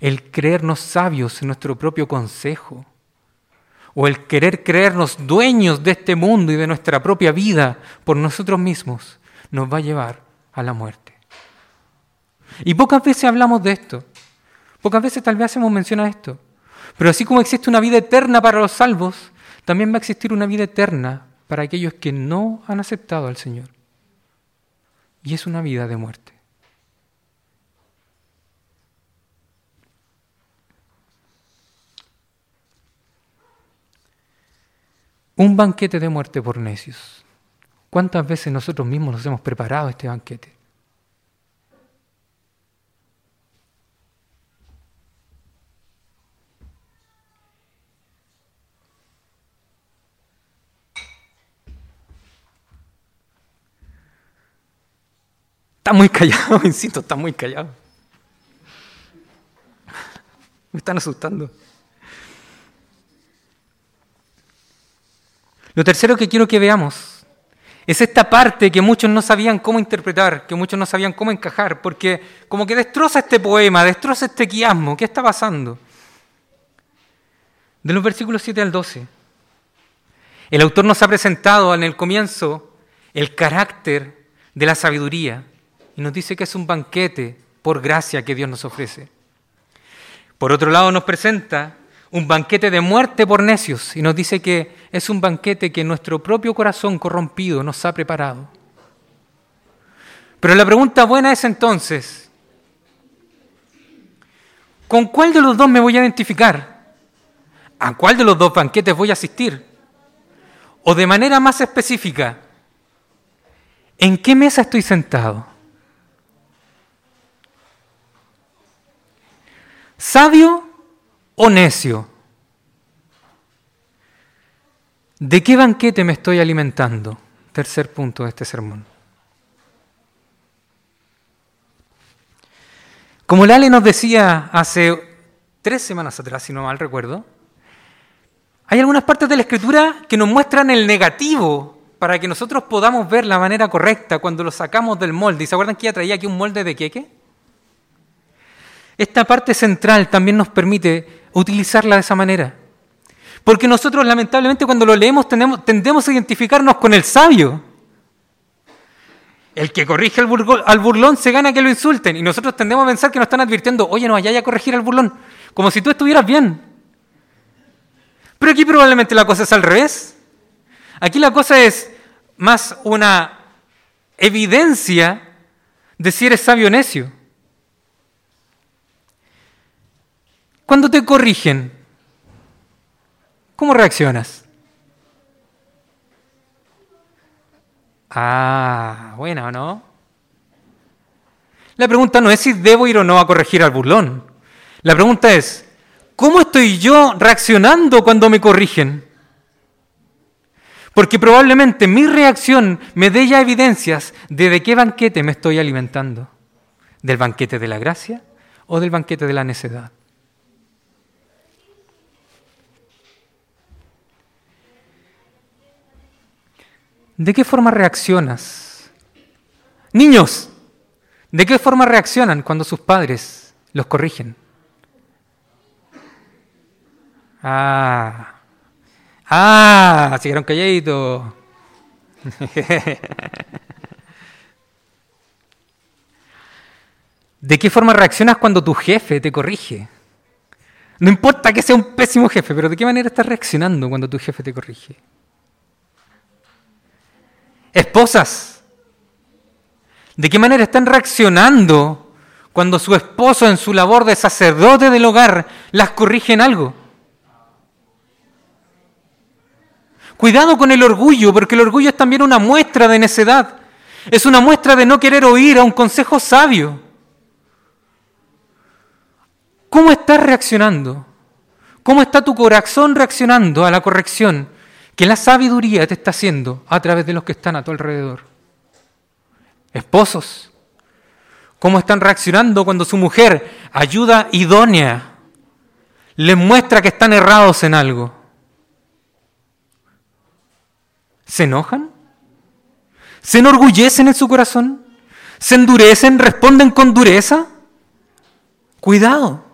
el creernos sabios en nuestro propio consejo, o el querer creernos dueños de este mundo y de nuestra propia vida por nosotros mismos, nos va a llevar a la muerte. Y pocas veces hablamos de esto, pocas veces tal vez hacemos mención a esto, pero así como existe una vida eterna para los salvos, también va a existir una vida eterna para aquellos que no han aceptado al Señor. Y es una vida de muerte. Un banquete de muerte por necios. ¿Cuántas veces nosotros mismos nos hemos preparado este banquete? Está muy callado, insisto, está muy callado. Me están asustando. Lo tercero que quiero que veamos es esta parte que muchos no sabían cómo interpretar, que muchos no sabían cómo encajar, porque como que destroza este poema, destroza este quiasmo. ¿Qué está pasando? De los versículos 7 al 12. El autor nos ha presentado en el comienzo el carácter de la sabiduría y nos dice que es un banquete por gracia que Dios nos ofrece. Por otro lado nos presenta un banquete de muerte por necios y nos dice que es un banquete que nuestro propio corazón corrompido nos ha preparado. Pero la pregunta buena es entonces, ¿con cuál de los dos me voy a identificar? ¿A cuál de los dos banquetes voy a asistir? O de manera más específica, ¿en qué mesa estoy sentado? ¿Sabio o necio? ¿De qué banquete me estoy alimentando? Tercer punto de este sermón. Como Lale nos decía hace tres semanas atrás, si no mal recuerdo, hay algunas partes de la escritura que nos muestran el negativo para que nosotros podamos ver la manera correcta cuando lo sacamos del molde. ¿Y se acuerdan que ella traía aquí un molde de queque? Esta parte central también nos permite utilizarla de esa manera. Porque nosotros lamentablemente cuando lo leemos tendemos a identificarnos con el sabio. El que corrige al, burlón se gana que lo insulten. Y nosotros tendemos a pensar que nos están advirtiendo, oye, no vaya a corregir al burlón, como si tú estuvieras bien. Pero aquí probablemente la cosa es al revés. Aquí la cosa es más una evidencia de si eres sabio o necio. Cuando te corrigen, ¿cómo reaccionas? Ah, bueno, ¿no? La pregunta no es si debo ir o no a corregir al burlón. La pregunta es, ¿cómo estoy yo reaccionando cuando me corrigen? Porque probablemente mi reacción me dé ya evidencias de de qué banquete me estoy alimentando. ¿Del banquete de la gracia o del banquete de la necedad? ¿De qué forma reaccionas? Niños, ¿de qué forma reaccionan cuando sus padres los corrigen? Ah, ah, siguieron calladitos. ¿De qué forma reaccionas cuando tu jefe te corrige? No importa que sea un pésimo jefe, pero ¿de qué manera estás reaccionando cuando tu jefe te corrige? Esposas, ¿de qué manera están reaccionando cuando su esposo en su labor de sacerdote del hogar las corrige en algo? Cuidado con el orgullo, porque el orgullo es también una muestra de necedad. Es una muestra de no querer oír a un consejo sabio. ¿Cómo estás reaccionando? ¿Cómo está tu corazón reaccionando a la corrección que la sabiduría te está haciendo a través de los que están a tu alrededor? Esposos, ¿cómo están reaccionando cuando su mujer, ayuda idónea, les muestra que están errados en algo? ¿Se enojan? ¿Se enorgullecen en su corazón? ¿Se endurecen? ¿Responden con dureza? Cuidado.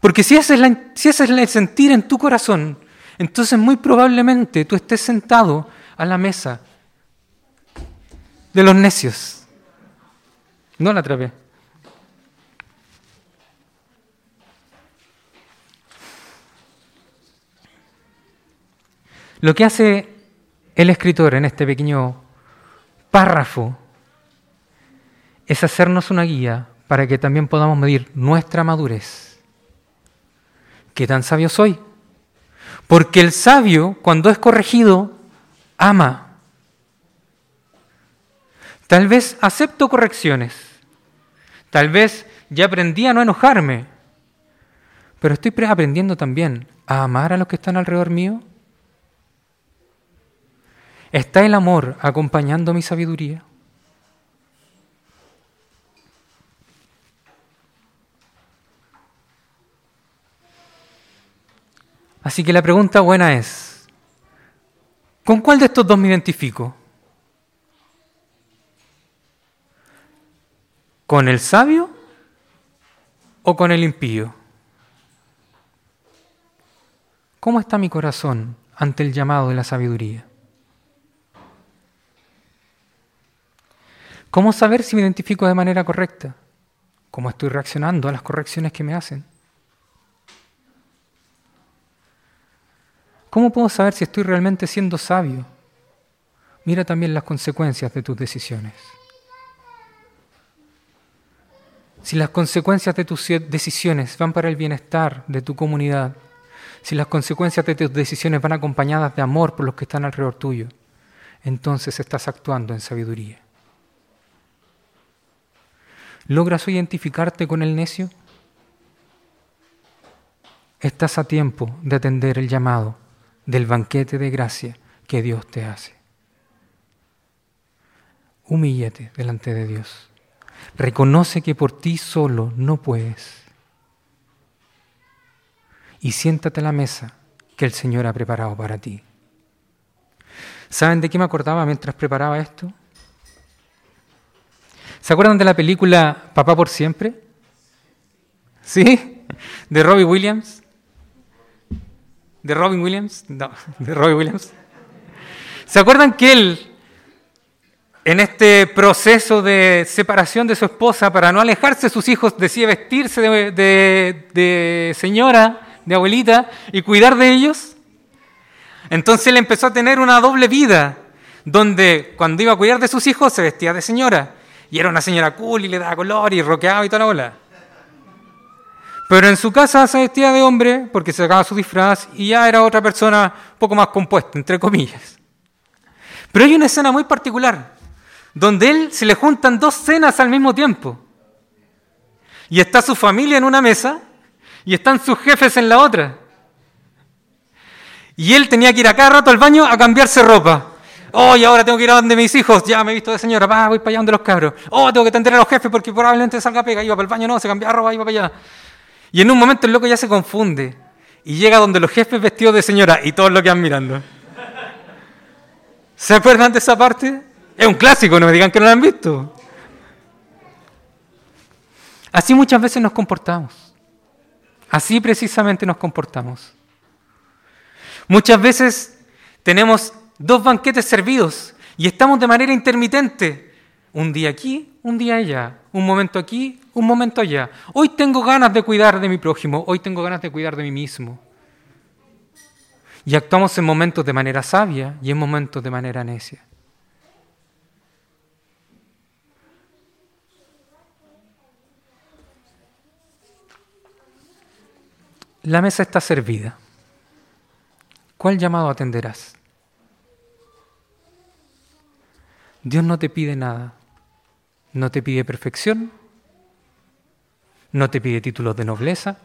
Porque si ese, es si ese es el sentir en tu corazón, entonces muy probablemente tú estés sentado a la mesa de los necios. No la atrapé. Lo que hace el escritor en este pequeño párrafo es hacernos una guía para que también podamos medir nuestra madurez ¿qué tan sabio soy? Porque el sabio, cuando es corregido, ama. Tal vez acepto correcciones. Tal vez ya aprendí a no enojarme. Pero estoy aprendiendo también a amar a los que están alrededor mío. ¿Está el amor acompañando mi sabiduría? Así que la pregunta buena es, ¿con cuál de estos dos me identifico? ¿Con el sabio o con el impío? ¿Cómo está mi corazón ante el llamado de la sabiduría? ¿Cómo saber si me identifico de manera correcta? ¿Cómo estoy reaccionando a las correcciones que me hacen? ¿Cómo puedo saber si estoy realmente siendo sabio? Mira también las consecuencias de tus decisiones. Si las consecuencias de tus decisiones van para el bienestar de tu comunidad, si las consecuencias de tus decisiones van acompañadas de amor por los que están alrededor tuyo, entonces estás actuando en sabiduría. ¿Logras identificarte con el necio? Estás a tiempo de atender el llamado del banquete de gracia que Dios te hace. Humíllate delante de Dios. Reconoce que por ti solo no puedes. Y siéntate a la mesa que el Señor ha preparado para ti. ¿Saben de qué me acordaba mientras preparaba esto? ¿Se acuerdan de la película Papá por siempre? ¿Sí? De Robbie Williams de Robin Williams, no, de Robin Williams. ¿Se acuerdan que él, en este proceso de separación de su esposa, para no alejarse de sus hijos, decide vestirse de, señora, de abuelita, y cuidar de ellos? Entonces él empezó a tener una doble vida, donde cuando iba a cuidar de sus hijos se vestía de señora, y era una señora cool y le daba color y roqueaba y toda la bola. Pero en su casa se vestía de hombre porque se sacaba su disfraz y ya era otra persona un poco más compuesta, entre comillas. Pero hay una escena muy particular donde él se le juntan dos cenas al mismo tiempo. Y está su familia en una mesa y están sus jefes en la otra. Y él tenía que ir a cada rato al baño a cambiarse ropa. Oh, y ahora tengo que ir a donde mis hijos. Ya me he visto de señora. Va, voy para allá donde los cabros. Oh, tengo que atender a los jefes porque probablemente salga pega. Iba para el baño, no, se cambiaba ropa, iba para allá. Y en un momento el loco ya se confunde y llega donde los jefes vestidos de señora y todos lo quedan mirando. ¿Se acuerdan de esa parte? Es un clásico, no me digan que no lo han visto. Así muchas veces nos comportamos. Así precisamente nos comportamos. Muchas veces tenemos dos banquetes servidos y estamos de manera intermitente. Un día aquí, un día allá. Un momento aquí, un momento allá. Hoy tengo ganas de cuidar de mi prójimo, hoy tengo ganas de cuidar de mí mismo. Y actuamos en momentos de manera sabia y en momentos de manera necia. La mesa está servida. ¿Cuál llamado atenderás? Dios no te pide nada. No te pide perfección. No te pide títulos de nobleza.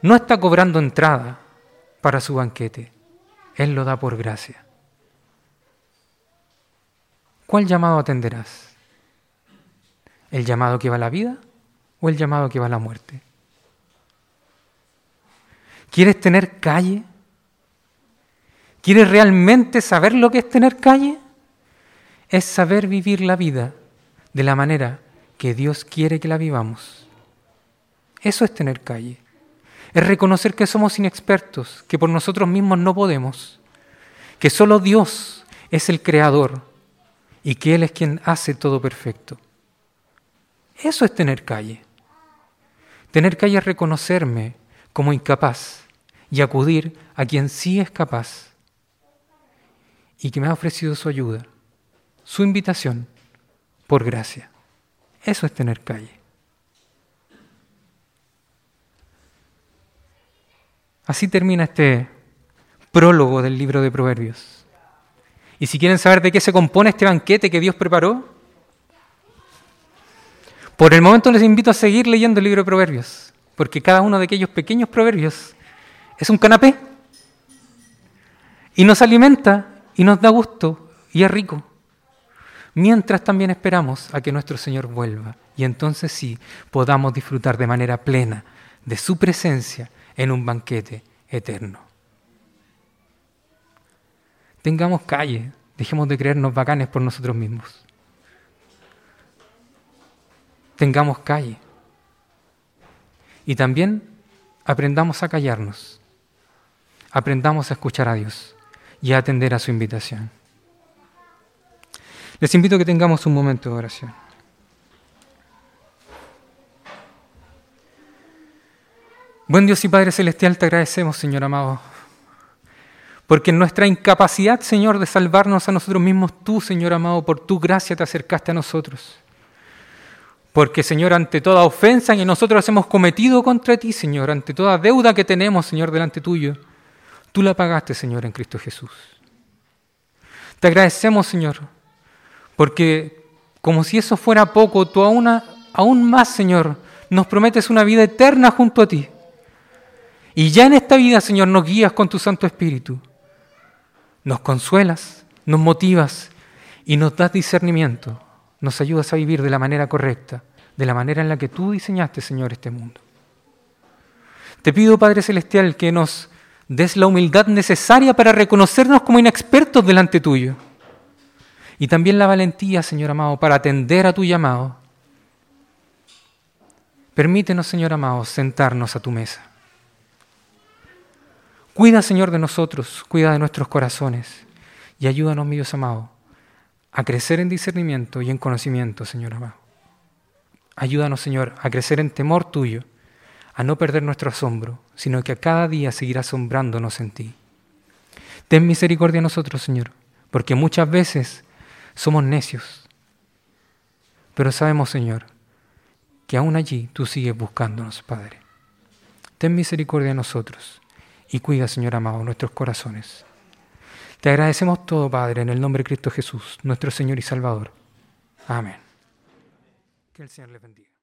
No está cobrando entrada para su banquete. Él lo da por gracia. ¿Cuál llamado atenderás? ¿El llamado que va a la vida o el llamado que va a la muerte? ¿Quieres tener calle? ¿Quieres realmente saber lo que es tener calle? Es saber vivir la vida de la manera que Dios quiere que la vivamos. Eso es tener calle. Es reconocer que somos inexpertos, que por nosotros mismos no podemos, que solo Dios es el creador y que Él es quien hace todo perfecto. Eso es tener calle. Tener calle es reconocerme como incapaz y acudir a quien sí es capaz y que me ha ofrecido su ayuda, su invitación, por gracia. Eso es tener calle. Así termina este prólogo del libro de Proverbios. Y si quieren saber de qué se compone este banquete que Dios preparó, por el momento les invito a seguir leyendo el libro de Proverbios, porque cada uno de aquellos pequeños proverbios es un canapé y nos alimenta y nos da gusto y es rico. Mientras también esperamos a que nuestro Señor vuelva y entonces sí podamos disfrutar de manera plena de su presencia en un banquete eterno. Tengamos calle, dejemos de creernos bacanes por nosotros mismos. Tengamos calle. Y también aprendamos a callarnos aprendamos a escuchar a Dios y a atender a su invitación. Les invito a que tengamos un momento de oración. Buen Dios y Padre Celestial, te agradecemos, Señor amado, porque en nuestra incapacidad, Señor, de salvarnos a nosotros mismos, tú, Señor amado, por tu gracia te acercaste a nosotros. Porque, Señor, ante toda ofensa que nosotros hemos cometido contra ti, Señor, ante toda deuda que tenemos, Señor, delante tuyo, Tú la pagaste, Señor, en Cristo Jesús. Te agradecemos, Señor, porque como si eso fuera poco, tú aún, aún más, Señor, nos prometes una vida eterna junto a ti. Y ya en esta vida, Señor, nos guías con tu Santo Espíritu. Nos consuelas, nos motivas y nos das discernimiento. Nos ayudas a vivir de la manera correcta, de la manera en la que tú diseñaste, Señor, este mundo. Te pido, Padre Celestial, que nos des la humildad necesaria para reconocernos como inexpertos delante tuyo. Y también la valentía, Señor amado, para atender a tu llamado. Permítenos, Señor amado, sentarnos a tu mesa. Cuida, Señor, de nosotros, cuida de nuestros corazones y ayúdanos, mi Dios amado, a crecer en discernimiento y en conocimiento, Señor amado. Ayúdanos, Señor, a crecer en temor tuyo a no perder nuestro asombro, sino que a cada día seguir asombrándonos en ti. Ten misericordia de nosotros, Señor, porque muchas veces somos necios, pero sabemos, Señor, que aún allí tú sigues buscándonos, Padre. Ten misericordia de nosotros y cuida, Señor amado, nuestros corazones. Te agradecemos todo, Padre, en el nombre de Cristo Jesús, nuestro Señor y Salvador. Amén. Que el Señor le bendiga.